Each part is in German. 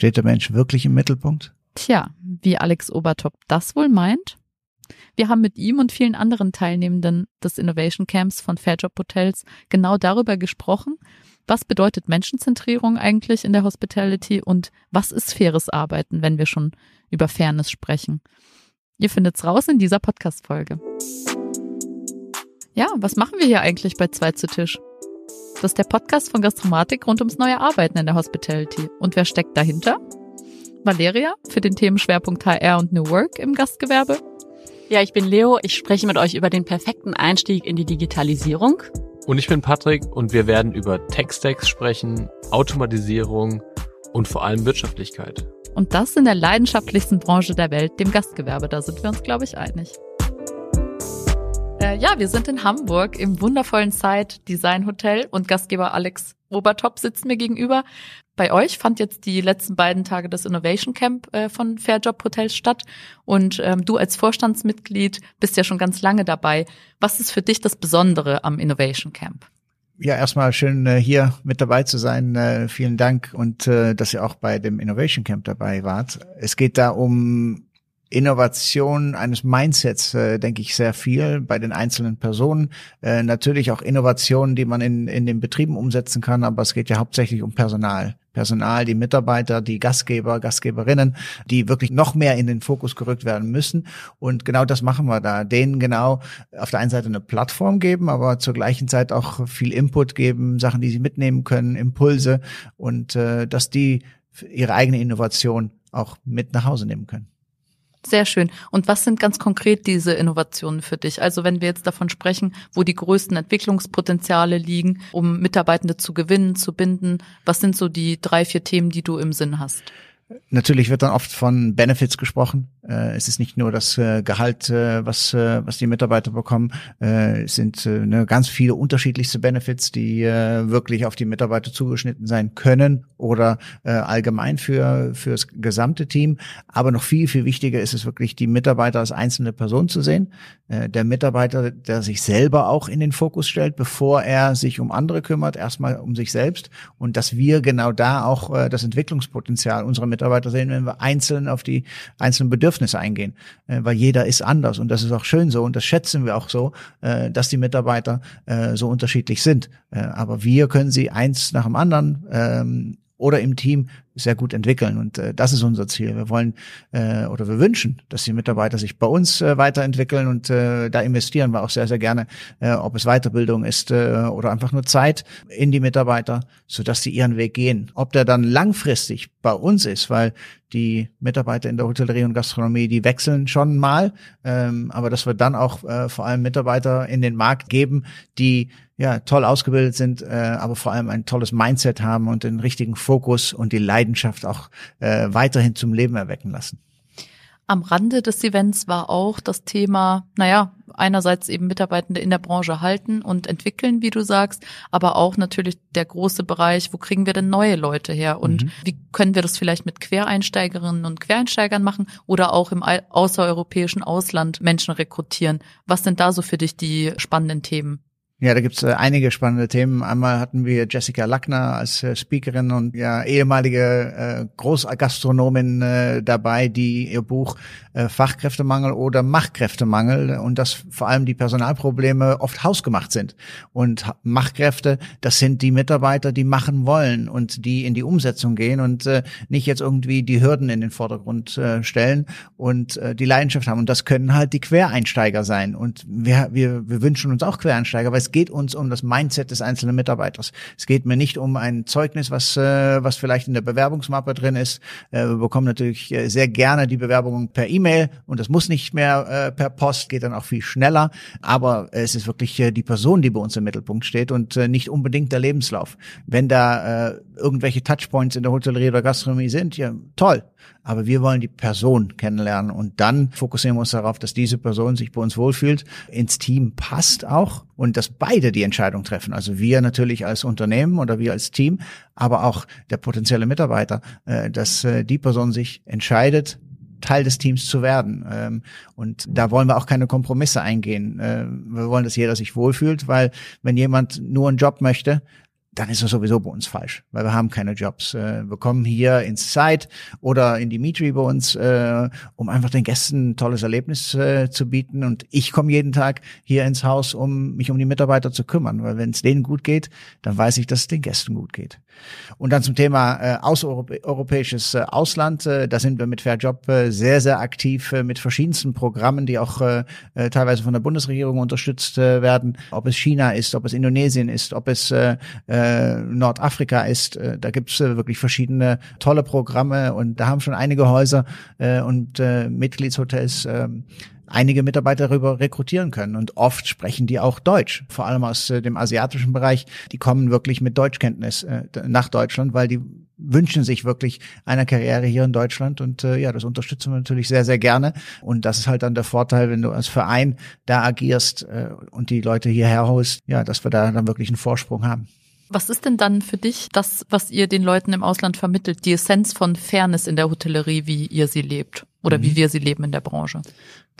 Steht der Mensch wirklich im Mittelpunkt? Tja, wie Alex Obertop das wohl meint? Wir haben mit ihm und vielen anderen Teilnehmenden des Innovation Camps von Fairjob Hotels genau darüber gesprochen, was bedeutet Menschenzentrierung eigentlich in der Hospitality und was ist faires Arbeiten, wenn wir schon über Fairness sprechen. Ihr findet's raus in dieser Podcast-Folge. Ja, was machen wir hier eigentlich bei Zwei zu Tisch? Das ist der Podcast von Gastromatik rund ums neue Arbeiten in der Hospitality. Und wer steckt dahinter? Valeria für den Themenschwerpunkt HR und New Work im Gastgewerbe. Ja, ich bin Leo. Ich spreche mit euch über den perfekten Einstieg in die Digitalisierung. Und ich bin Patrick und wir werden über Tech-Stacks sprechen, Automatisierung und vor allem Wirtschaftlichkeit. Und das in der leidenschaftlichsten Branche der Welt, dem Gastgewerbe. Da sind wir uns, glaube ich, einig. Äh, ja, wir sind in Hamburg im wundervollen Site Design Hotel und Gastgeber Alex Obertop sitzt mir gegenüber. Bei euch fand jetzt die letzten beiden Tage das Innovation Camp äh, von Fairjob Hotels statt und ähm, du als Vorstandsmitglied bist ja schon ganz lange dabei. Was ist für dich das Besondere am Innovation Camp? Ja, erstmal schön äh, hier mit dabei zu sein. Äh, vielen Dank und äh, dass ihr auch bei dem Innovation Camp dabei wart. Es geht da um Innovation eines Mindsets, äh, denke ich, sehr viel bei den einzelnen Personen. Äh, natürlich auch Innovationen, die man in, in den Betrieben umsetzen kann, aber es geht ja hauptsächlich um Personal. Personal, die Mitarbeiter, die Gastgeber, Gastgeberinnen, die wirklich noch mehr in den Fokus gerückt werden müssen. Und genau das machen wir da. Denen genau auf der einen Seite eine Plattform geben, aber zur gleichen Zeit auch viel Input geben, Sachen, die sie mitnehmen können, Impulse und äh, dass die ihre eigene Innovation auch mit nach Hause nehmen können. Sehr schön. Und was sind ganz konkret diese Innovationen für dich? Also wenn wir jetzt davon sprechen, wo die größten Entwicklungspotenziale liegen, um Mitarbeitende zu gewinnen, zu binden, was sind so die drei, vier Themen, die du im Sinn hast? Natürlich wird dann oft von Benefits gesprochen. Äh, es ist nicht nur das äh, Gehalt, äh, was, was die Mitarbeiter bekommen. Es sind ne, ganz viele unterschiedlichste Benefits, die wirklich auf die Mitarbeiter zugeschnitten sein können oder allgemein für fürs gesamte Team. Aber noch viel, viel wichtiger ist es wirklich, die Mitarbeiter als einzelne Person zu sehen. Der Mitarbeiter, der sich selber auch in den Fokus stellt, bevor er sich um andere kümmert, erstmal um sich selbst. Und dass wir genau da auch das Entwicklungspotenzial unserer Mitarbeiter sehen, wenn wir einzeln auf die einzelnen Bedürfnisse eingehen, äh, weil jeder ist anders und das ist auch schön so und das schätzen wir auch so, äh, dass die Mitarbeiter äh, so unterschiedlich sind. Äh, aber wir können sie eins nach dem anderen ähm, oder im Team sehr gut entwickeln. Und äh, das ist unser Ziel. Wir wollen äh, oder wir wünschen, dass die Mitarbeiter sich bei uns äh, weiterentwickeln und äh, da investieren wir auch sehr, sehr gerne, äh, ob es Weiterbildung ist äh, oder einfach nur Zeit in die Mitarbeiter, sodass sie ihren Weg gehen. Ob der dann langfristig bei uns ist, weil die Mitarbeiter in der Hotellerie und Gastronomie, die wechseln schon mal, ähm, aber dass wir dann auch äh, vor allem Mitarbeiter in den Markt geben, die ja toll ausgebildet sind, äh, aber vor allem ein tolles Mindset haben und den richtigen Fokus und die Leidenschaft auch äh, weiterhin zum Leben erwecken lassen. Am Rande des Events war auch das Thema, naja, einerseits eben Mitarbeitende in der Branche halten und entwickeln, wie du sagst, aber auch natürlich der große Bereich, wo kriegen wir denn neue Leute her und mhm. wie können wir das vielleicht mit Quereinsteigerinnen und Quereinsteigern machen oder auch im außereuropäischen Ausland Menschen rekrutieren. Was sind da so für dich die spannenden Themen? Ja, da gibt's äh, einige spannende Themen. Einmal hatten wir Jessica Lackner als äh, Speakerin und ja ehemalige äh, Großgastronomin äh, dabei, die ihr Buch Fachkräftemangel oder Machtkräftemangel und dass vor allem die Personalprobleme oft hausgemacht sind. Und Machtkräfte, das sind die Mitarbeiter, die machen wollen und die in die Umsetzung gehen und äh, nicht jetzt irgendwie die Hürden in den Vordergrund äh, stellen und äh, die Leidenschaft haben. Und das können halt die Quereinsteiger sein. Und wir, wir, wir wünschen uns auch Quereinsteiger, weil es geht uns um das Mindset des einzelnen Mitarbeiters. Es geht mir nicht um ein Zeugnis, was, äh, was vielleicht in der Bewerbungsmappe drin ist. Äh, wir bekommen natürlich äh, sehr gerne die Bewerbungen per E-Mail und das muss nicht mehr äh, per Post, geht dann auch viel schneller. Aber es ist wirklich äh, die Person, die bei uns im Mittelpunkt steht und äh, nicht unbedingt der Lebenslauf. Wenn da äh, irgendwelche Touchpoints in der Hotellerie oder Gastronomie sind, ja toll. Aber wir wollen die Person kennenlernen und dann fokussieren wir uns darauf, dass diese Person sich bei uns wohlfühlt, ins Team passt auch und dass beide die Entscheidung treffen. Also wir natürlich als Unternehmen oder wir als Team, aber auch der potenzielle Mitarbeiter, äh, dass äh, die Person sich entscheidet, Teil des Teams zu werden. Ähm, und da wollen wir auch keine Kompromisse eingehen. Äh, wir wollen, dass jeder sich wohlfühlt, weil wenn jemand nur einen Job möchte, dann ist es sowieso bei uns falsch, weil wir haben keine Jobs. Äh, wir kommen hier ins Site oder in Dimitri bei uns, äh, um einfach den Gästen ein tolles Erlebnis äh, zu bieten. Und ich komme jeden Tag hier ins Haus, um mich um die Mitarbeiter zu kümmern, weil wenn es denen gut geht, dann weiß ich, dass es den Gästen gut geht. Und dann zum Thema außereuropäisches Ausland, da sind wir mit Fairjob äh, sehr, sehr aktiv mit verschiedensten Programmen, die auch teilweise von der Bundesregierung unterstützt werden, ob es China ist, ob es Indonesien ist, ob es äh, äh, Nordafrika ist. Äh, da gibt es äh, wirklich verschiedene tolle Programme und da haben schon einige Häuser äh, und äh, Mitgliedshotels äh, einige Mitarbeiter darüber rekrutieren können. Und oft sprechen die auch Deutsch, vor allem aus äh, dem asiatischen Bereich. Die kommen wirklich mit Deutschkenntnis äh, nach Deutschland, weil die wünschen sich wirklich eine Karriere hier in Deutschland und äh, ja, das unterstützen wir natürlich sehr, sehr gerne. Und das ist halt dann der Vorteil, wenn du als Verein da agierst äh, und die Leute hierher holst, ja, dass wir da dann wirklich einen Vorsprung haben. Was ist denn dann für dich das, was ihr den Leuten im Ausland vermittelt, die Essenz von Fairness in der Hotellerie, wie ihr sie lebt oder mhm. wie wir sie leben in der Branche?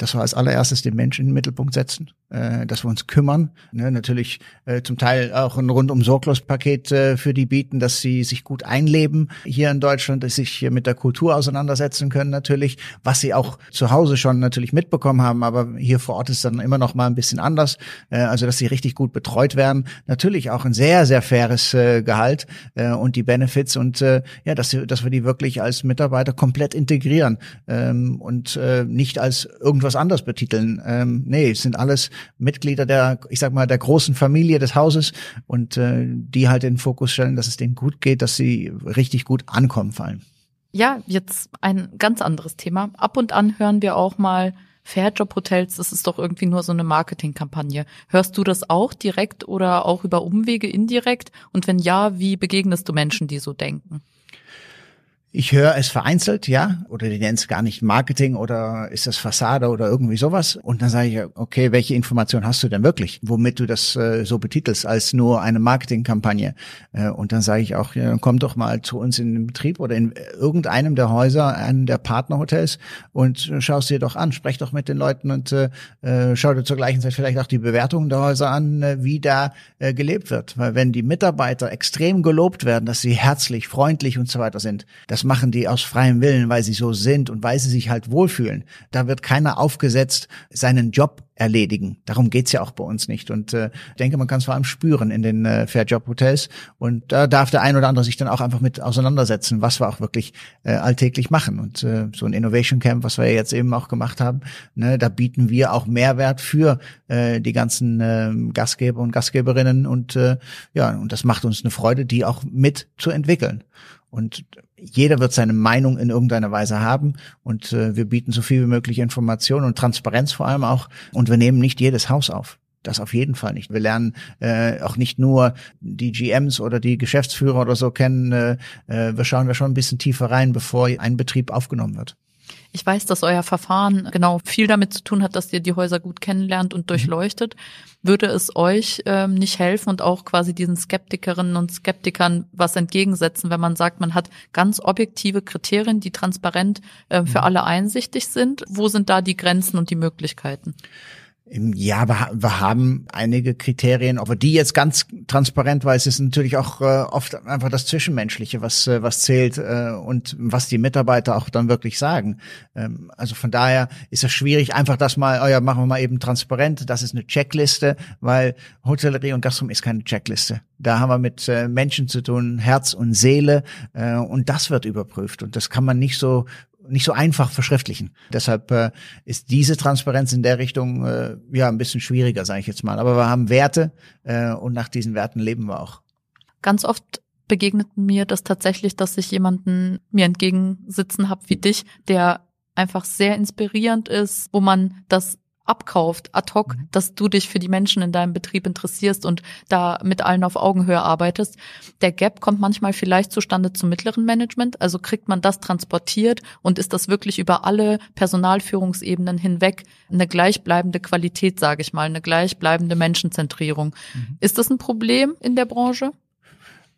dass wir als allererstes den Menschen in den Mittelpunkt setzen, äh, dass wir uns kümmern. Ne, natürlich äh, zum Teil auch ein rundum sorglos Paket äh, für die bieten, dass sie sich gut einleben hier in Deutschland, dass sie sich hier mit der Kultur auseinandersetzen können natürlich, was sie auch zu Hause schon natürlich mitbekommen haben, aber hier vor Ort ist dann immer noch mal ein bisschen anders. Äh, also dass sie richtig gut betreut werden. Natürlich auch ein sehr sehr faires äh, Gehalt äh, und die Benefits und äh, ja, dass, dass wir die wirklich als Mitarbeiter komplett integrieren ähm, und äh, nicht als irgendwas anders betiteln. Ähm, nee, es sind alles Mitglieder der, ich sag mal, der großen Familie des Hauses und äh, die halt den Fokus stellen, dass es denen gut geht, dass sie richtig gut ankommen vor allem. Ja, jetzt ein ganz anderes Thema. Ab und an hören wir auch mal, Fairjob-Hotels, das ist doch irgendwie nur so eine Marketingkampagne. Hörst du das auch direkt oder auch über Umwege indirekt? Und wenn ja, wie begegnest du Menschen, die so denken? Ich höre es vereinzelt, ja, oder die nennen es gar nicht Marketing oder ist das Fassade oder irgendwie sowas. Und dann sage ich, okay, welche Information hast du denn wirklich, womit du das äh, so betitelst als nur eine Marketingkampagne? Äh, und dann sage ich auch, ja, komm doch mal zu uns in den Betrieb oder in irgendeinem der Häuser, einen der Partnerhotels und schau es dir doch an, sprech doch mit den Leuten und äh, äh, schau dir zur gleichen Zeit vielleicht auch die Bewertungen der Häuser an, äh, wie da äh, gelebt wird. Weil wenn die Mitarbeiter extrem gelobt werden, dass sie herzlich, freundlich und so weiter sind, das das machen die aus freiem Willen, weil sie so sind und weil sie sich halt wohlfühlen. Da wird keiner aufgesetzt, seinen Job erledigen. Darum geht's ja auch bei uns nicht. Und äh, ich denke, man kann es vor allem spüren in den äh, Fairjob-Hotels. Und da darf der ein oder andere sich dann auch einfach mit auseinandersetzen, was wir auch wirklich äh, alltäglich machen. Und äh, so ein Innovation Camp, was wir jetzt eben auch gemacht haben, ne, da bieten wir auch Mehrwert für äh, die ganzen äh, Gastgeber und Gastgeberinnen. Und äh, ja, und das macht uns eine Freude, die auch mit zu entwickeln. Und jeder wird seine Meinung in irgendeiner Weise haben und äh, wir bieten so viel wie möglich Informationen und Transparenz vor allem auch und wir nehmen nicht jedes Haus auf. Das auf jeden Fall nicht. Wir lernen äh, auch nicht nur die GMs oder die Geschäftsführer oder so kennen. Äh, äh wir schauen da schon ein bisschen tiefer rein, bevor ein Betrieb aufgenommen wird. Ich weiß, dass euer Verfahren genau viel damit zu tun hat, dass ihr die Häuser gut kennenlernt und mhm. durchleuchtet. Würde es euch ähm, nicht helfen und auch quasi diesen Skeptikerinnen und Skeptikern was entgegensetzen, wenn man sagt, man hat ganz objektive Kriterien, die transparent äh, für mhm. alle einsichtig sind? Wo sind da die Grenzen und die Möglichkeiten? Ja, wir, haben einige Kriterien, aber die jetzt ganz transparent, weil es ist natürlich auch äh, oft einfach das Zwischenmenschliche, was äh, was zählt äh, und was die Mitarbeiter auch dann wirklich sagen. Ähm, also von daher ist es schwierig, einfach das mal, oh ja, machen wir mal eben transparent. Das ist eine Checkliste, weil Hotellerie und Gastronomie ist keine Checkliste. Da haben wir mit äh, Menschen zu tun, Herz und Seele, äh, und das wird überprüft. Und das kann man nicht so nicht so einfach verschriftlichen. Deshalb äh, ist diese Transparenz in der Richtung äh, ja ein bisschen schwieriger, sage ich jetzt mal. Aber wir haben Werte äh, und nach diesen Werten leben wir auch. Ganz oft begegnet mir das tatsächlich, dass ich jemanden mir entgegensitzen habe wie dich, der einfach sehr inspirierend ist, wo man das abkauft, ad hoc, mhm. dass du dich für die Menschen in deinem Betrieb interessierst und da mit allen auf Augenhöhe arbeitest. Der Gap kommt manchmal vielleicht zustande zum mittleren Management, also kriegt man das transportiert und ist das wirklich über alle Personalführungsebenen hinweg eine gleichbleibende Qualität, sage ich mal, eine gleichbleibende Menschenzentrierung. Mhm. Ist das ein Problem in der Branche?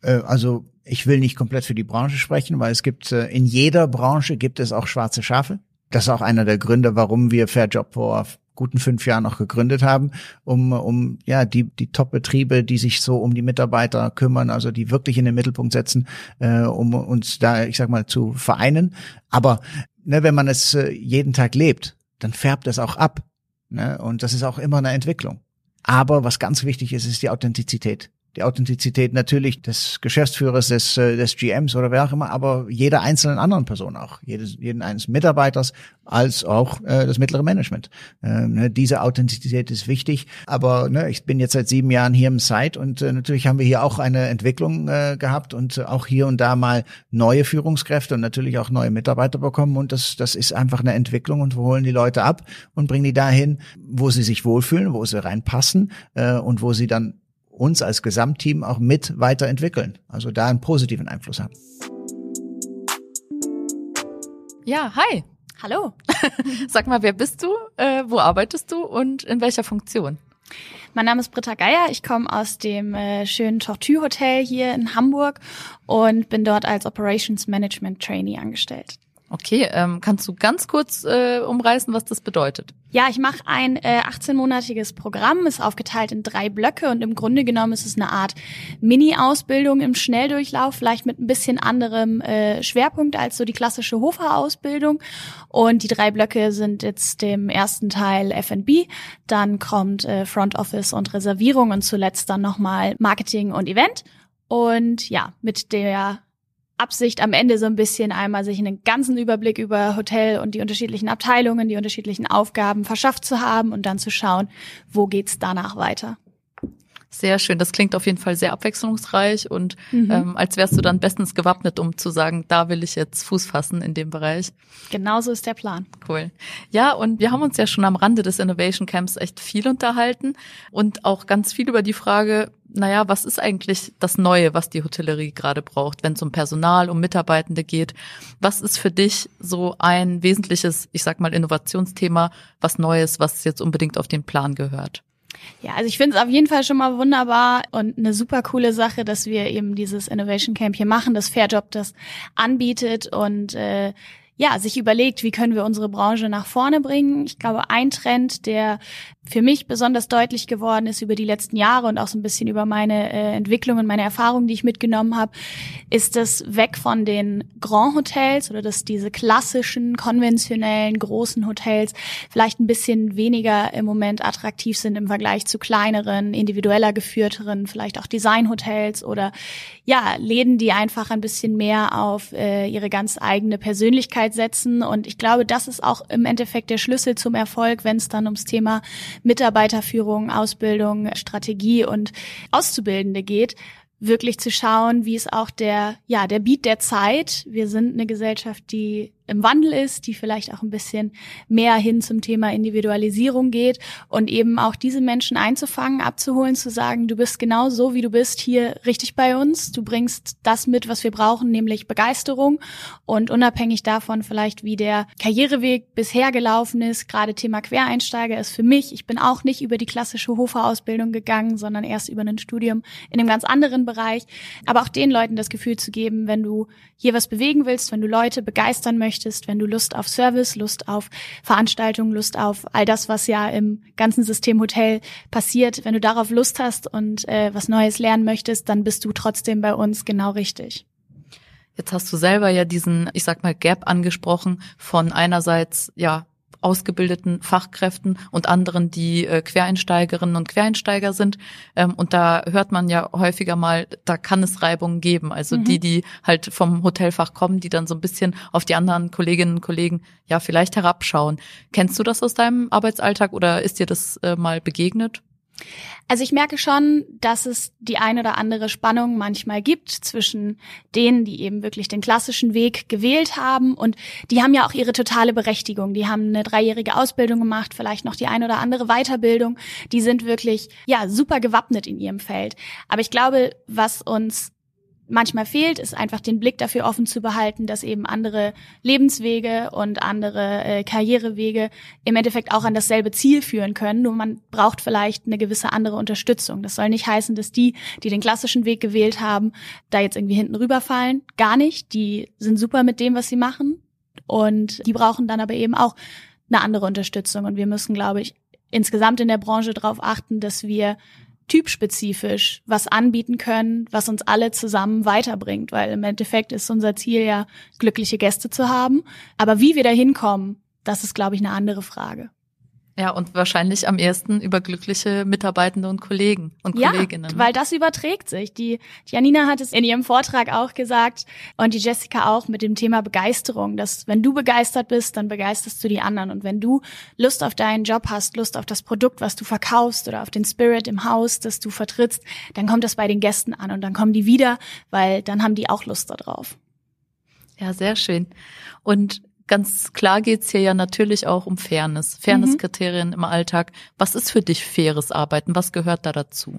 Äh, also ich will nicht komplett für die Branche sprechen, weil es gibt äh, in jeder Branche gibt es auch schwarze Schafe. Das ist auch einer der Gründe, warum wir Fair Job vor guten fünf Jahren auch gegründet haben, um, um ja die, die Top-Betriebe, die sich so um die Mitarbeiter kümmern, also die wirklich in den Mittelpunkt setzen, äh, um uns da, ich sag mal, zu vereinen. Aber ne, wenn man es äh, jeden Tag lebt, dann färbt es auch ab. Ne? Und das ist auch immer eine Entwicklung. Aber was ganz wichtig ist, ist die Authentizität die Authentizität natürlich des Geschäftsführers, des, äh, des GMs oder wer auch immer, aber jeder einzelnen anderen Person auch, jedes, jeden eines Mitarbeiters als auch äh, das mittlere Management. Ähm, ne, diese Authentizität ist wichtig, aber ne, ich bin jetzt seit sieben Jahren hier im Site und äh, natürlich haben wir hier auch eine Entwicklung äh, gehabt und auch hier und da mal neue Führungskräfte und natürlich auch neue Mitarbeiter bekommen. Und das, das ist einfach eine Entwicklung und wir holen die Leute ab und bringen die dahin, wo sie sich wohlfühlen, wo sie reinpassen äh, und wo sie dann uns als Gesamtteam auch mit weiterentwickeln, also da einen positiven Einfluss haben. Ja, hi. Hallo. Sag mal, wer bist du, äh, wo arbeitest du und in welcher Funktion? Mein Name ist Britta Geier. Ich komme aus dem äh, schönen Tortue Hotel hier in Hamburg und bin dort als Operations Management Trainee angestellt. Okay, ähm, kannst du ganz kurz äh, umreißen, was das bedeutet? Ja, ich mache ein äh, 18-monatiges Programm, ist aufgeteilt in drei Blöcke und im Grunde genommen ist es eine Art Mini-Ausbildung im Schnelldurchlauf, vielleicht mit ein bisschen anderem äh, Schwerpunkt als so die klassische Hofer-Ausbildung. Und die drei Blöcke sind jetzt dem ersten Teil F&B, dann kommt äh, Front Office und Reservierung und zuletzt dann nochmal Marketing und Event. Und ja, mit der Absicht am Ende so ein bisschen einmal sich einen ganzen Überblick über Hotel und die unterschiedlichen Abteilungen, die unterschiedlichen Aufgaben verschafft zu haben und dann zu schauen, wo geht's danach weiter. Sehr schön. Das klingt auf jeden Fall sehr abwechslungsreich und mhm. ähm, als wärst du dann bestens gewappnet, um zu sagen, da will ich jetzt Fuß fassen in dem Bereich. Genauso ist der Plan. Cool. Ja, und wir haben uns ja schon am Rande des Innovation Camps echt viel unterhalten und auch ganz viel über die Frage, naja, was ist eigentlich das Neue, was die Hotellerie gerade braucht, wenn es um Personal, um Mitarbeitende geht? Was ist für dich so ein wesentliches, ich sag mal, Innovationsthema, was Neues, was jetzt unbedingt auf den Plan gehört? Ja, also ich finde es auf jeden Fall schon mal wunderbar und eine super coole Sache, dass wir eben dieses Innovation Camp hier machen, dass Fairjob das anbietet und äh, ja, sich überlegt, wie können wir unsere Branche nach vorne bringen. Ich glaube, ein Trend, der für mich besonders deutlich geworden ist über die letzten Jahre und auch so ein bisschen über meine äh, Entwicklung und meine Erfahrungen, die ich mitgenommen habe, ist das weg von den Grand Hotels oder dass diese klassischen, konventionellen, großen Hotels vielleicht ein bisschen weniger im Moment attraktiv sind im Vergleich zu kleineren, individueller geführteren, vielleicht auch Designhotels oder ja, Läden, die einfach ein bisschen mehr auf äh, ihre ganz eigene Persönlichkeit setzen. Und ich glaube, das ist auch im Endeffekt der Schlüssel zum Erfolg, wenn es dann ums Thema Mitarbeiterführung, Ausbildung, Strategie und Auszubildende geht, wirklich zu schauen, wie es auch der, ja, der Beat der Zeit. Wir sind eine Gesellschaft, die im Wandel ist, die vielleicht auch ein bisschen mehr hin zum Thema Individualisierung geht und eben auch diese Menschen einzufangen, abzuholen, zu sagen, du bist genau so, wie du bist, hier richtig bei uns. Du bringst das mit, was wir brauchen, nämlich Begeisterung und unabhängig davon vielleicht, wie der Karriereweg bisher gelaufen ist, gerade Thema Quereinsteiger ist für mich, ich bin auch nicht über die klassische Hofer-Ausbildung gegangen, sondern erst über ein Studium in einem ganz anderen Bereich, aber auch den Leuten das Gefühl zu geben, wenn du hier was bewegen willst, wenn du Leute begeistern möchtest, möchtest, wenn du Lust auf Service, Lust auf Veranstaltungen, Lust auf all das, was ja im ganzen System Hotel passiert, wenn du darauf Lust hast und äh, was Neues lernen möchtest, dann bist du trotzdem bei uns genau richtig. Jetzt hast du selber ja diesen, ich sag mal, Gap angesprochen von einerseits, ja, ausgebildeten Fachkräften und anderen, die äh, Quereinsteigerinnen und Quereinsteiger sind. Ähm, und da hört man ja häufiger mal, da kann es Reibungen geben. Also mhm. die, die halt vom Hotelfach kommen, die dann so ein bisschen auf die anderen Kolleginnen und Kollegen ja vielleicht herabschauen. Kennst du das aus deinem Arbeitsalltag oder ist dir das äh, mal begegnet? Also ich merke schon, dass es die eine oder andere Spannung manchmal gibt zwischen denen, die eben wirklich den klassischen Weg gewählt haben und die haben ja auch ihre totale Berechtigung. Die haben eine dreijährige Ausbildung gemacht, vielleicht noch die eine oder andere Weiterbildung. Die sind wirklich, ja, super gewappnet in ihrem Feld. Aber ich glaube, was uns manchmal fehlt, ist einfach den Blick dafür offen zu behalten, dass eben andere Lebenswege und andere äh, Karrierewege im Endeffekt auch an dasselbe Ziel führen können. Nur man braucht vielleicht eine gewisse andere Unterstützung. Das soll nicht heißen, dass die, die den klassischen Weg gewählt haben, da jetzt irgendwie hinten rüberfallen. Gar nicht. Die sind super mit dem, was sie machen. Und die brauchen dann aber eben auch eine andere Unterstützung. Und wir müssen, glaube ich, insgesamt in der Branche darauf achten, dass wir typspezifisch was anbieten können, was uns alle zusammen weiterbringt, weil im Endeffekt ist unser Ziel ja, glückliche Gäste zu haben. Aber wie wir da hinkommen, das ist, glaube ich, eine andere Frage. Ja, und wahrscheinlich am ersten über glückliche Mitarbeitende und Kollegen und ja, Kolleginnen. weil das überträgt sich. Die Janina hat es in ihrem Vortrag auch gesagt und die Jessica auch mit dem Thema Begeisterung, dass wenn du begeistert bist, dann begeisterst du die anderen. Und wenn du Lust auf deinen Job hast, Lust auf das Produkt, was du verkaufst oder auf den Spirit im Haus, das du vertrittst, dann kommt das bei den Gästen an und dann kommen die wieder, weil dann haben die auch Lust darauf. Ja, sehr schön. Und ganz klar geht's hier ja natürlich auch um Fairness, Fairness-Kriterien mhm. im Alltag. Was ist für dich faires Arbeiten? Was gehört da dazu?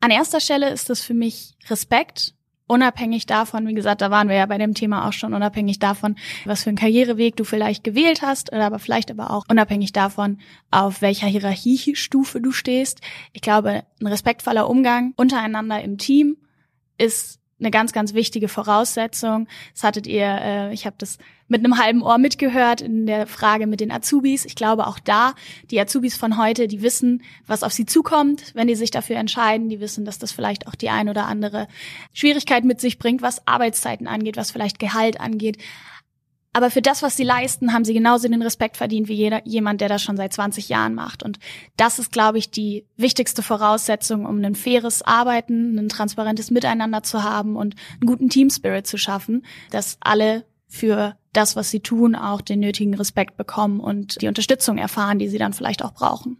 An erster Stelle ist es für mich Respekt, unabhängig davon, wie gesagt, da waren wir ja bei dem Thema auch schon, unabhängig davon, was für einen Karriereweg du vielleicht gewählt hast, oder aber vielleicht aber auch unabhängig davon, auf welcher Hierarchiestufe du stehst. Ich glaube, ein respektvoller Umgang untereinander im Team ist eine ganz, ganz wichtige Voraussetzung. Das hattet ihr, äh, ich habe das mit einem halben Ohr mitgehört in der Frage mit den Azubis. Ich glaube auch da, die Azubis von heute, die wissen, was auf sie zukommt, wenn die sich dafür entscheiden. Die wissen, dass das vielleicht auch die ein oder andere Schwierigkeit mit sich bringt, was Arbeitszeiten angeht, was vielleicht Gehalt angeht. Aber für das, was sie leisten, haben sie genauso den Respekt verdient wie jeder, jemand, der das schon seit 20 Jahren macht. Und das ist, glaube ich, die wichtigste Voraussetzung, um ein faires Arbeiten, ein transparentes Miteinander zu haben und einen guten Teamspirit zu schaffen, dass alle für das, was sie tun, auch den nötigen Respekt bekommen und die Unterstützung erfahren, die sie dann vielleicht auch brauchen.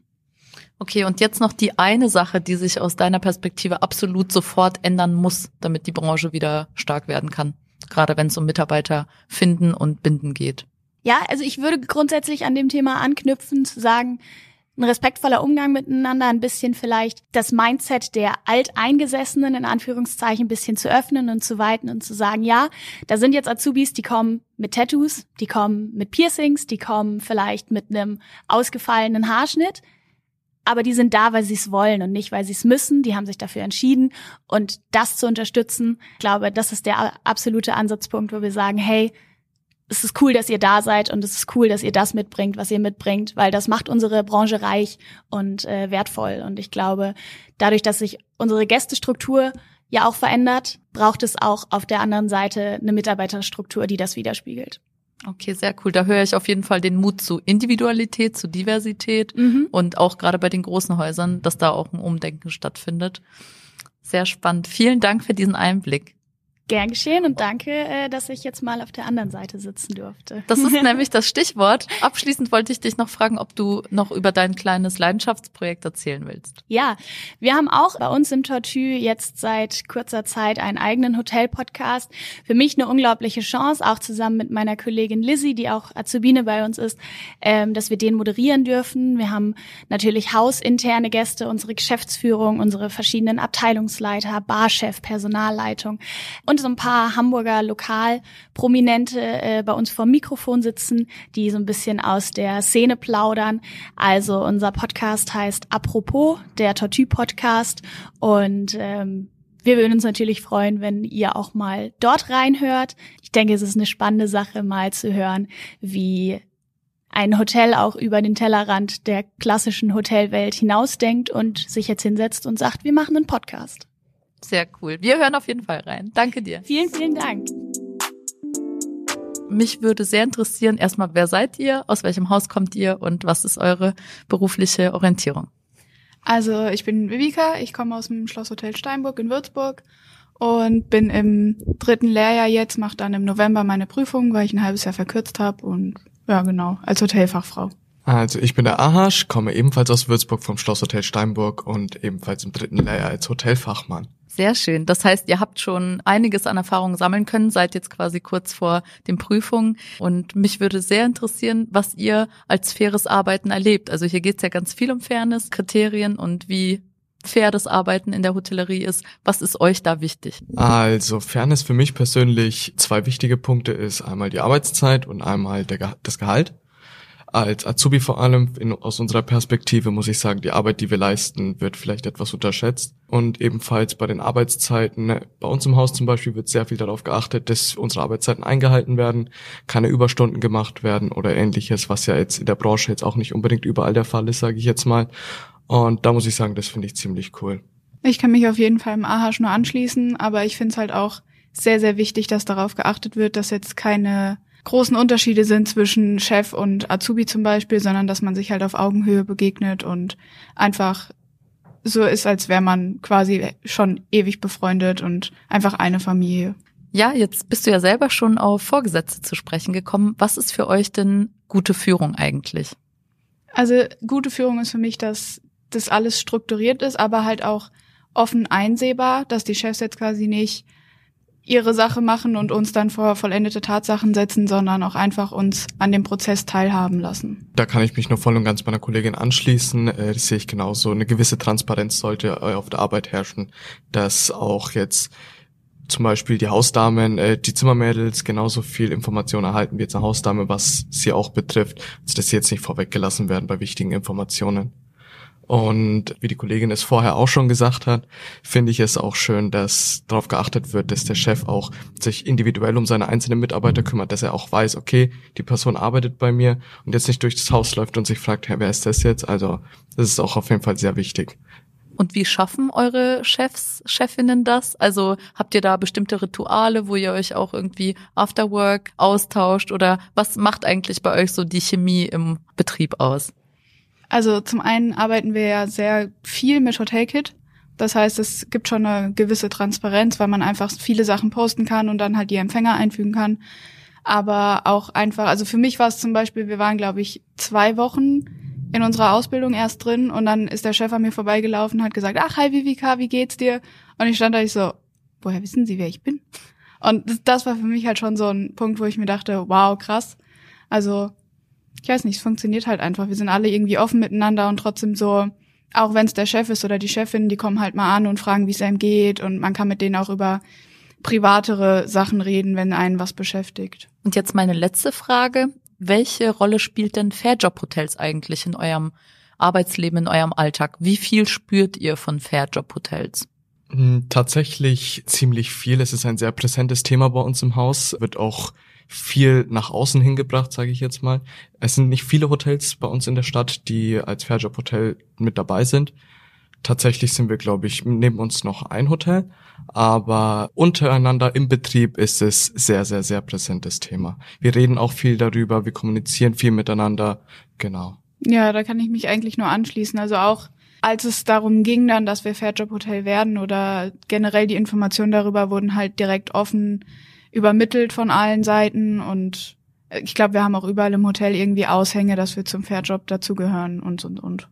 Okay, und jetzt noch die eine Sache, die sich aus deiner Perspektive absolut sofort ändern muss, damit die Branche wieder stark werden kann gerade wenn es um Mitarbeiter finden und binden geht. Ja, also ich würde grundsätzlich an dem Thema anknüpfen, zu sagen, ein respektvoller Umgang miteinander, ein bisschen vielleicht das Mindset der Alteingesessenen in Anführungszeichen ein bisschen zu öffnen und zu weiten und zu sagen, ja, da sind jetzt Azubis, die kommen mit Tattoos, die kommen mit Piercings, die kommen vielleicht mit einem ausgefallenen Haarschnitt aber die sind da, weil sie es wollen und nicht, weil sie es müssen. Die haben sich dafür entschieden und das zu unterstützen, ich glaube, das ist der absolute Ansatzpunkt, wo wir sagen, hey, es ist cool, dass ihr da seid und es ist cool, dass ihr das mitbringt, was ihr mitbringt, weil das macht unsere Branche reich und äh, wertvoll. Und ich glaube, dadurch, dass sich unsere Gästestruktur ja auch verändert, braucht es auch auf der anderen Seite eine Mitarbeiterstruktur, die das widerspiegelt. Okay, sehr cool. Da höre ich auf jeden Fall den Mut zu Individualität, zu Diversität mhm. und auch gerade bei den großen Häusern, dass da auch ein Umdenken stattfindet. Sehr spannend. Vielen Dank für diesen Einblick. Gern geschehen und danke, äh, dass ich jetzt mal auf der anderen Seite sitzen durfte. Das ist nämlich das Stichwort. Abschließend wollte ich dich noch fragen, ob du noch über dein kleines Leidenschaftsprojekt erzählen willst. Ja, wir haben auch bei uns im Tortue jetzt seit kurzer Zeit einen eigenen Hotel-Podcast. Für mich eine unglaubliche Chance, auch zusammen mit meiner Kollegin Lizzie, die auch Azubine bei uns ist, ähm, dass wir den moderieren dürfen. Wir haben natürlich hausinterne Gäste, unsere Geschäftsführung, unsere verschiedenen Abteilungsleiter, Barchef, Personalleitung und und so ein paar Hamburger Lokalprominente äh, bei uns vor Mikrofon sitzen, die so ein bisschen aus der Szene plaudern. Also unser Podcast heißt Apropos, der Tortue Podcast und ähm, wir würden uns natürlich freuen, wenn ihr auch mal dort reinhört. Ich denke, es ist eine spannende Sache, mal zu hören, wie ein Hotel auch über den Tellerrand der klassischen Hotelwelt hinausdenkt und sich jetzt hinsetzt und sagt, wir machen einen Podcast. Sehr cool. Wir hören auf jeden Fall rein. Danke dir. Vielen, vielen Dank. Mich würde sehr interessieren, erstmal, wer seid ihr, aus welchem Haus kommt ihr und was ist eure berufliche Orientierung? Also ich bin Vivika, ich komme aus dem Schlosshotel Steinburg in Würzburg und bin im dritten Lehrjahr jetzt, mache dann im November meine Prüfung, weil ich ein halbes Jahr verkürzt habe und ja genau, als Hotelfachfrau. Also ich bin der Ahasch, komme ebenfalls aus Würzburg vom Schlosshotel Steinburg und ebenfalls im dritten Lehrjahr als Hotelfachmann. Sehr schön. Das heißt, ihr habt schon einiges an Erfahrungen sammeln können, seid jetzt quasi kurz vor den Prüfungen. Und mich würde sehr interessieren, was ihr als faires Arbeiten erlebt. Also hier geht es ja ganz viel um Fairness, Kriterien und wie fair das Arbeiten in der Hotellerie ist. Was ist euch da wichtig? Also Fairness für mich persönlich zwei wichtige Punkte ist einmal die Arbeitszeit und einmal der, das Gehalt. Als Azubi vor allem, in, aus unserer Perspektive muss ich sagen, die Arbeit, die wir leisten, wird vielleicht etwas unterschätzt. Und ebenfalls bei den Arbeitszeiten, ne, bei uns im Haus zum Beispiel wird sehr viel darauf geachtet, dass unsere Arbeitszeiten eingehalten werden, keine Überstunden gemacht werden oder ähnliches, was ja jetzt in der Branche jetzt auch nicht unbedingt überall der Fall ist, sage ich jetzt mal. Und da muss ich sagen, das finde ich ziemlich cool. Ich kann mich auf jeden Fall im AHAsch nur anschließen, aber ich finde es halt auch sehr, sehr wichtig, dass darauf geachtet wird, dass jetzt keine großen Unterschiede sind zwischen Chef und Azubi zum Beispiel, sondern dass man sich halt auf Augenhöhe begegnet und einfach so ist, als wäre man quasi schon ewig befreundet und einfach eine Familie. Ja, jetzt bist du ja selber schon auf Vorgesetzte zu sprechen gekommen. Was ist für euch denn gute Führung eigentlich? Also gute Führung ist für mich, dass das alles strukturiert ist, aber halt auch offen einsehbar, dass die Chefs jetzt quasi nicht ihre Sache machen und uns dann vor vollendete Tatsachen setzen, sondern auch einfach uns an dem Prozess teilhaben lassen. Da kann ich mich nur voll und ganz meiner Kollegin anschließen. Äh, das sehe ich genauso. Eine gewisse Transparenz sollte äh, auf der Arbeit herrschen, dass auch jetzt zum Beispiel die Hausdamen, äh, die Zimmermädels genauso viel Information erhalten wie jetzt eine Hausdame, was sie auch betrifft, also dass sie jetzt nicht vorweggelassen werden bei wichtigen Informationen. Und wie die Kollegin es vorher auch schon gesagt hat, finde ich es auch schön, dass darauf geachtet wird, dass der Chef auch sich individuell um seine einzelnen Mitarbeiter kümmert, dass er auch weiß, okay, die Person arbeitet bei mir und jetzt nicht durch das Haus läuft und sich fragt, wer ist das jetzt? Also das ist auch auf jeden Fall sehr wichtig. Und wie schaffen eure Chefs, Chefinnen das? Also habt ihr da bestimmte Rituale, wo ihr euch auch irgendwie after work austauscht oder was macht eigentlich bei euch so die Chemie im Betrieb aus? Also zum einen arbeiten wir ja sehr viel mit Hotelkit. Das heißt, es gibt schon eine gewisse Transparenz, weil man einfach viele Sachen posten kann und dann halt die Empfänger einfügen kann. Aber auch einfach, also für mich war es zum Beispiel, wir waren, glaube ich, zwei Wochen in unserer Ausbildung erst drin und dann ist der Chef an mir vorbeigelaufen hat gesagt, ach, hi Vivika, wie geht's dir? Und ich stand da ich so, woher wissen Sie, wer ich bin? Und das war für mich halt schon so ein Punkt, wo ich mir dachte, wow, krass. Also ich weiß nicht, es funktioniert halt einfach. Wir sind alle irgendwie offen miteinander und trotzdem so, auch wenn es der Chef ist oder die Chefin, die kommen halt mal an und fragen, wie es einem geht und man kann mit denen auch über privatere Sachen reden, wenn einen was beschäftigt. Und jetzt meine letzte Frage. Welche Rolle spielt denn Fairjob Hotels eigentlich in eurem Arbeitsleben, in eurem Alltag? Wie viel spürt ihr von Fairjob Hotels? Hm, tatsächlich ziemlich viel. Es ist ein sehr präsentes Thema bei uns im Haus, wird auch viel nach außen hingebracht, sage ich jetzt mal. Es sind nicht viele Hotels bei uns in der Stadt, die als Fairjob Hotel mit dabei sind. Tatsächlich sind wir, glaube ich, neben uns noch ein Hotel, aber untereinander im Betrieb ist es sehr, sehr, sehr präsentes Thema. Wir reden auch viel darüber, wir kommunizieren viel miteinander, genau. Ja, da kann ich mich eigentlich nur anschließen. Also auch als es darum ging dann, dass wir Fairjob Hotel werden oder generell die Informationen darüber wurden halt direkt offen übermittelt von allen Seiten und ich glaube, wir haben auch überall im Hotel irgendwie Aushänge, dass wir zum Fairjob dazugehören und und und.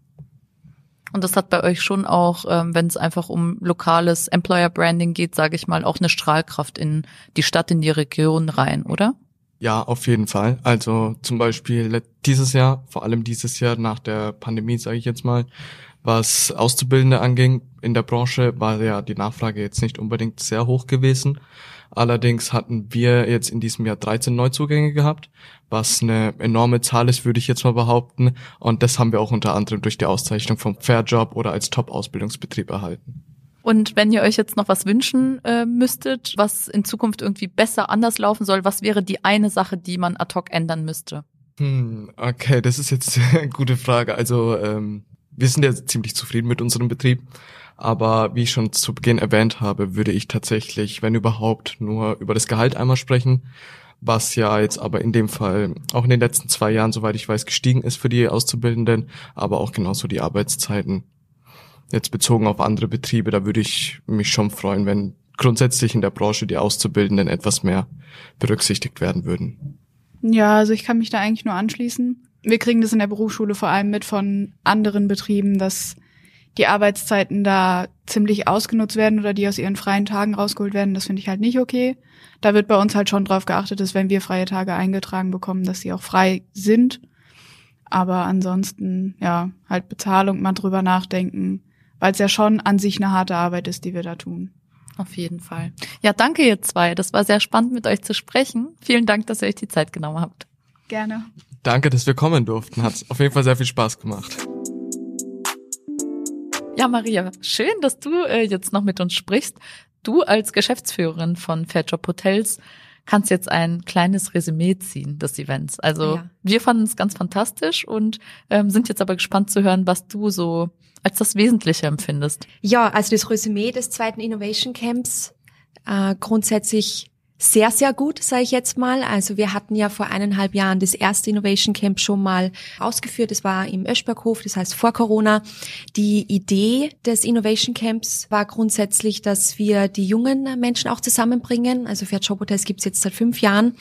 Und das hat bei euch schon auch, ähm, wenn es einfach um lokales Employer Branding geht, sage ich mal, auch eine Strahlkraft in die Stadt, in die Region rein, oder? Ja, auf jeden Fall. Also zum Beispiel dieses Jahr, vor allem dieses Jahr nach der Pandemie, sage ich jetzt mal, was Auszubildende anging in der Branche, war ja die Nachfrage jetzt nicht unbedingt sehr hoch gewesen. Allerdings hatten wir jetzt in diesem Jahr 13 Neuzugänge gehabt, was eine enorme Zahl ist, würde ich jetzt mal behaupten. Und das haben wir auch unter anderem durch die Auszeichnung vom Fairjob oder als Top-Ausbildungsbetrieb erhalten. Und wenn ihr euch jetzt noch was wünschen äh, müsstet, was in Zukunft irgendwie besser anders laufen soll, was wäre die eine Sache, die man ad hoc ändern müsste? Hm, okay, das ist jetzt eine gute Frage. Also ähm, wir sind ja ziemlich zufrieden mit unserem Betrieb. Aber wie ich schon zu Beginn erwähnt habe, würde ich tatsächlich, wenn überhaupt, nur über das Gehalt einmal sprechen, was ja jetzt aber in dem Fall auch in den letzten zwei Jahren, soweit ich weiß, gestiegen ist für die Auszubildenden, aber auch genauso die Arbeitszeiten. Jetzt bezogen auf andere Betriebe, da würde ich mich schon freuen, wenn grundsätzlich in der Branche die Auszubildenden etwas mehr berücksichtigt werden würden. Ja, also ich kann mich da eigentlich nur anschließen. Wir kriegen das in der Berufsschule vor allem mit von anderen Betrieben, dass die Arbeitszeiten da ziemlich ausgenutzt werden oder die aus ihren freien Tagen rausgeholt werden, das finde ich halt nicht okay. Da wird bei uns halt schon drauf geachtet, dass wenn wir freie Tage eingetragen bekommen, dass sie auch frei sind. Aber ansonsten, ja, halt Bezahlung, mal drüber nachdenken, weil es ja schon an sich eine harte Arbeit ist, die wir da tun. Auf jeden Fall. Ja, danke ihr zwei. Das war sehr spannend mit euch zu sprechen. Vielen Dank, dass ihr euch die Zeit genommen habt. Gerne. Danke, dass wir kommen durften. Hat auf jeden Fall sehr viel Spaß gemacht. Ja, Maria, schön, dass du äh, jetzt noch mit uns sprichst. Du als Geschäftsführerin von Fairjob Hotels kannst jetzt ein kleines Resümee ziehen des Events. Also Ja. wir fanden es ganz fantastisch und ähm, sind jetzt aber gespannt zu hören, was du so als das Wesentliche empfindest. Ja, also das Resümee des zweiten Innovation Camps äh, grundsätzlich sehr, sehr gut, sage ich jetzt mal. Also wir hatten ja vor eineinhalb Jahren das erste Innovation Camp schon mal ausgeführt. Das war im Öschberghof, das heißt vor Corona. Die Idee des Innovation Camps war grundsätzlich, dass wir die jungen Menschen auch zusammenbringen. Also Fair Job Hotels gibt es jetzt seit fünf Jahren.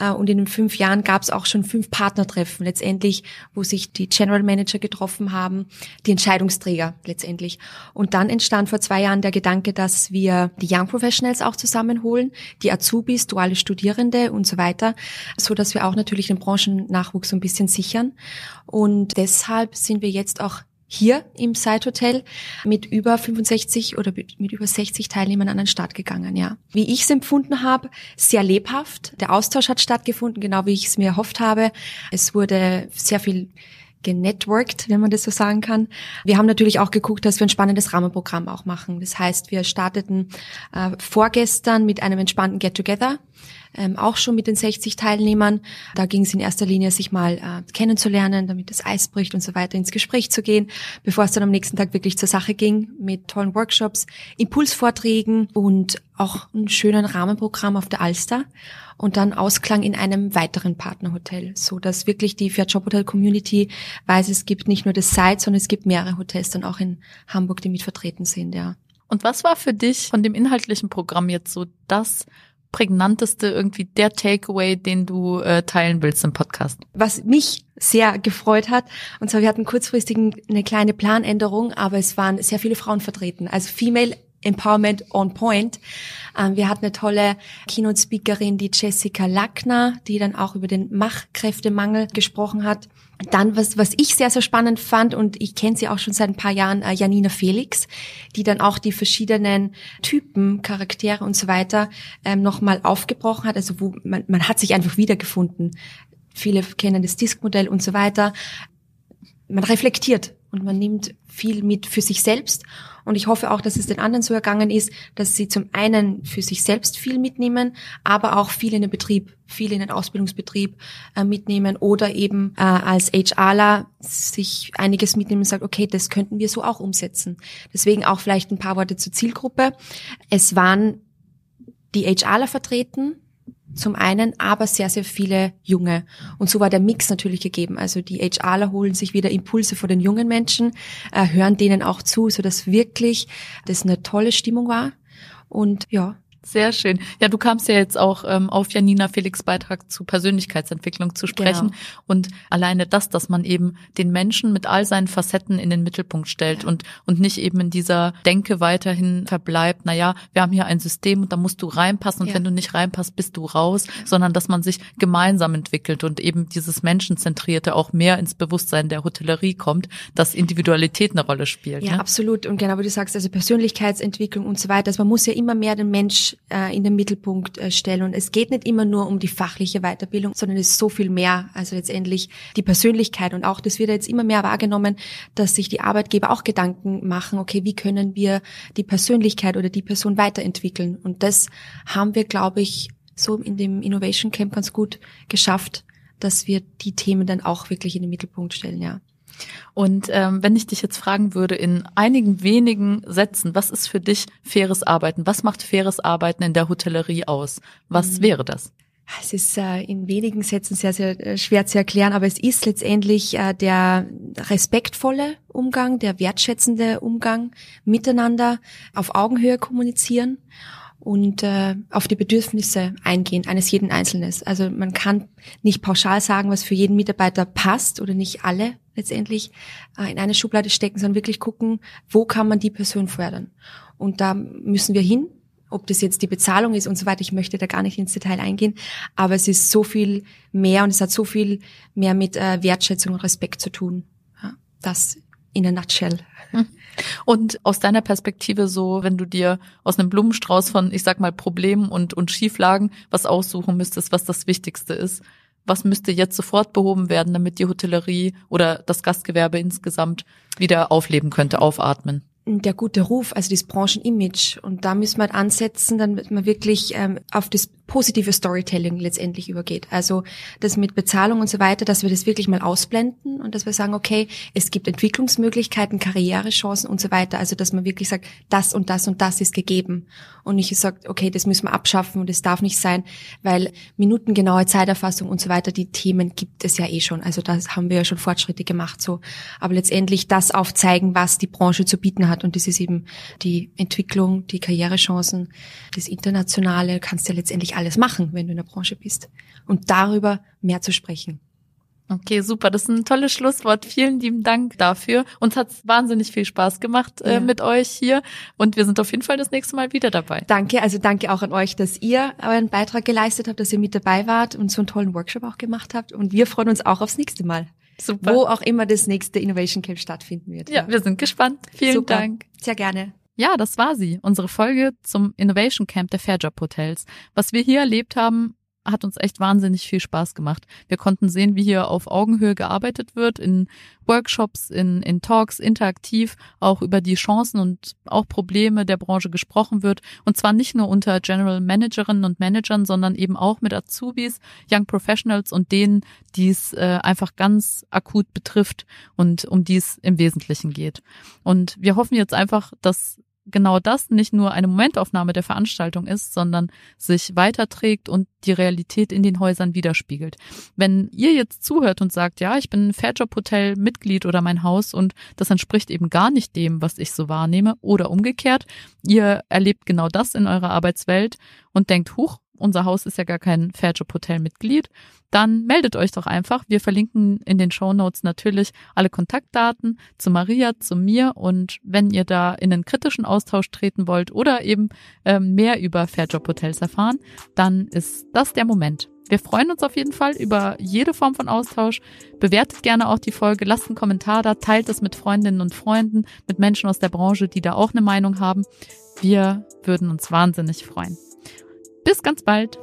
Äh, Und in den fünf Jahren gab es auch schon fünf Partnertreffen letztendlich, wo sich die General Manager getroffen haben, die Entscheidungsträger letztendlich. Und dann entstand vor zwei Jahren der Gedanke, dass wir die Young Professionals auch zusammenholen, die Azubis, duale Studierende und so weiter, so dass wir auch natürlich den Branchennachwuchs so ein bisschen sichern. Und deshalb sind wir jetzt auch hier im Side Hotel mit über 65 oder mit über 60 Teilnehmern an den Start gegangen, ja. Wie ich es empfunden habe, sehr lebhaft. Der Austausch hat stattgefunden, genau wie ich es mir erhofft habe. Es wurde sehr viel genetworked, wenn man das so sagen kann. Wir haben natürlich auch geguckt, dass wir ein spannendes Rahmenprogramm auch machen. Das heißt, wir starteten äh, vorgestern mit einem entspannten Get-Together, ähm, auch schon mit den 60 Teilnehmern. Da ging es in erster Linie, sich mal äh, kennenzulernen, damit das Eis bricht und so weiter, ins Gespräch zu gehen, bevor es dann am nächsten Tag wirklich zur Sache ging, mit tollen Workshops, Impulsvorträgen und auch einem schönen Rahmenprogramm auf der Alster und dann Ausklang in einem weiteren Partnerhotel, so dass wirklich die Fair Job Hotel Community weiß, es gibt nicht nur das Site, sondern es gibt mehrere Hotels dann auch in Hamburg, die mit vertreten sind, ja. Und was war für dich von dem inhaltlichen Programm jetzt so das prägnanteste, irgendwie der Takeaway, den du äh, teilen willst im Podcast? was mich sehr gefreut hat. Und zwar, wir hatten kurzfristig eine kleine Planänderung, aber es waren sehr viele Frauen vertreten. Also Female Empowerment on Point. Ähm, wir hatten eine tolle Keynote-Speakerin, die Jessica Lackner, die dann auch über den Machkräftemangel gesprochen hat. Dann, was, was ich sehr, sehr spannend fand, und ich kenne sie auch schon seit ein paar Jahren, äh, Janina Felix, die dann auch die verschiedenen Typen, Charaktere und so weiter ähm, nochmal aufgebrochen hat. Also wo man, man hat sich einfach wiedergefunden. Viele kennen das Disk-Modell und so weiter. Man reflektiert und man nimmt viel mit für sich selbst. Und ich hoffe auch, dass es den anderen so ergangen ist, dass sie zum einen für sich selbst viel mitnehmen, aber auch viel in den Betrieb, viel in den Ausbildungsbetrieb äh, mitnehmen oder eben äh, als HRler sich einiges mitnehmen und sagt, okay, das könnten wir so auch umsetzen. Deswegen auch vielleicht ein paar Worte zur Zielgruppe. Es waren die HRler vertreten, zum einen, aber sehr, sehr viele Junge. Und so war der Mix natürlich gegeben. Also die HRler holen sich wieder Impulse von den jungen Menschen, äh, hören denen auch zu, so dass wirklich das eine tolle Stimmung war. Und ja, Sehr schön. Ja, du kamst ja jetzt auch ähm, auf Janina Felix Beitrag zu Persönlichkeitsentwicklung zu sprechen. Genau. Und alleine das, dass man eben den Menschen mit all seinen Facetten in den Mittelpunkt stellt und, und nicht eben in dieser Denke weiterhin verbleibt, na ja, wir haben hier ein System und da musst du reinpassen und Ja. wenn du nicht reinpasst, bist du raus, sondern dass man sich gemeinsam entwickelt und eben dieses Menschenzentrierte auch mehr ins Bewusstsein der Hotellerie kommt, dass Individualität eine Rolle spielt. Ja, ne? absolut. Und genau wie du sagst, also Persönlichkeitsentwicklung und so weiter. Also man muss ja immer mehr den Mensch äh, in den Mittelpunkt äh, stellen. Und es geht nicht immer nur um die fachliche Weiterbildung, sondern es ist so viel mehr. Also letztendlich die Persönlichkeit. Und auch das wird jetzt immer mehr wahrgenommen, dass sich die Arbeitgeber auch Gedanken machen, okay, wie können wir die Persönlichkeit oder die Person weiterentwickeln? Und das haben wir, glaube ich, so in dem Innovation Camp ganz gut geschafft, dass wir die Themen dann auch wirklich in den Mittelpunkt stellen, ja. Und ähm, wenn ich dich jetzt fragen würde, in einigen wenigen Sätzen, was ist für dich faires Arbeiten? Was macht faires Arbeiten in der Hotellerie aus? Was Mhm. wäre das? Es ist äh, in wenigen Sätzen sehr, sehr äh, schwer zu erklären, aber es ist letztendlich äh, der respektvolle Umgang, der wertschätzende Umgang, miteinander auf Augenhöhe kommunizieren und äh, auf die Bedürfnisse eingehen eines jeden Einzelnes. Also man kann nicht pauschal sagen, was für jeden Mitarbeiter passt oder nicht alle letztendlich äh, in eine Schublade stecken, sondern wirklich gucken, wo kann man die Person fördern. Und da müssen wir hin ob das jetzt die Bezahlung ist und so weiter, ich möchte da gar nicht ins Detail eingehen, aber es ist so viel mehr und es hat so viel mehr mit äh, Wertschätzung und Respekt zu tun. Ja, das in a nutshell. Und aus deiner Perspektive so, wenn du dir aus einem Blumenstrauß von, ich sag mal, Problemen und, und Schieflagen was aussuchen müsstest, was das Wichtigste ist, was müsste jetzt sofort behoben werden, damit die Hotellerie oder das Gastgewerbe insgesamt wieder aufleben könnte, aufatmen? der gute Ruf, also das Branchenimage. Und da müssen wir halt ansetzen, damit man wirklich ähm, auf das positive Storytelling letztendlich übergeht. Also das mit Bezahlung und so weiter, dass wir das wirklich mal ausblenden und dass wir sagen, okay, es gibt Entwicklungsmöglichkeiten, Karrierechancen und so weiter. Also dass man wirklich sagt, das und das und das ist gegeben. Und nicht sagt, okay, das müssen wir abschaffen und es darf nicht sein, weil minutengenaue Zeiterfassung und so weiter, die Themen gibt es ja eh schon. Also da haben wir ja schon Fortschritte gemacht so. Aber letztendlich das aufzeigen, was die Branche zu bieten hat. Und das ist eben die Entwicklung, die Karrierechancen, das Internationale, kannst ja letztendlich alles machen, wenn du in der Branche bist. Und darüber mehr zu sprechen. Okay, super. Das ist ein tolles Schlusswort. Vielen lieben Dank dafür. Uns hat wahnsinnig viel Spaß gemacht äh, ja. mit euch hier und wir sind auf jeden Fall das nächste Mal wieder dabei. Danke, also danke auch an euch, dass ihr euren Beitrag geleistet habt, dass ihr mit dabei wart und so einen tollen Workshop auch gemacht habt und wir freuen uns auch aufs nächste Mal. Super. Wo auch immer das nächste Innovation Camp stattfinden wird. Ja, ja. wir sind gespannt. Vielen Super. Dank. Sehr gerne. Ja, das war sie, unsere Folge zum Innovation Camp der Fairjob Hotels. Was wir hier erlebt haben, hat uns echt wahnsinnig viel Spaß gemacht. Wir konnten sehen, wie hier auf Augenhöhe gearbeitet wird, in Workshops, in, in Talks, interaktiv auch über die Chancen und auch Probleme der Branche gesprochen wird. Und zwar nicht nur unter General Managerinnen und Managern, sondern eben auch mit Azubis, Young Professionals und denen, die es äh, einfach ganz akut betrifft und um die es im Wesentlichen geht. Und wir hoffen jetzt einfach, dass genau das nicht nur eine Momentaufnahme der Veranstaltung ist, sondern sich weiterträgt und die Realität in den Häusern widerspiegelt. Wenn ihr jetzt zuhört und sagt, ja, ich bin Fairjob Hotel Mitglied oder mein Haus und das entspricht eben gar nicht dem, was ich so wahrnehme oder umgekehrt, ihr erlebt genau das in eurer Arbeitswelt und denkt, huch, unser Haus ist ja gar kein Fairjob Hotel Mitglied, dann meldet euch doch einfach. Wir verlinken in den Show Notes natürlich alle Kontaktdaten zu Maria, zu mir und wenn ihr da in einen kritischen Austausch treten wollt oder eben äh, mehr über Fairjob Hotels erfahren, dann ist das der Moment. Wir freuen uns auf jeden Fall über jede Form von Austausch. Bewertet gerne auch die Folge, lasst einen Kommentar da, teilt es mit Freundinnen und Freunden, mit Menschen aus der Branche, die da auch eine Meinung haben. Wir würden uns wahnsinnig freuen. Bis ganz bald.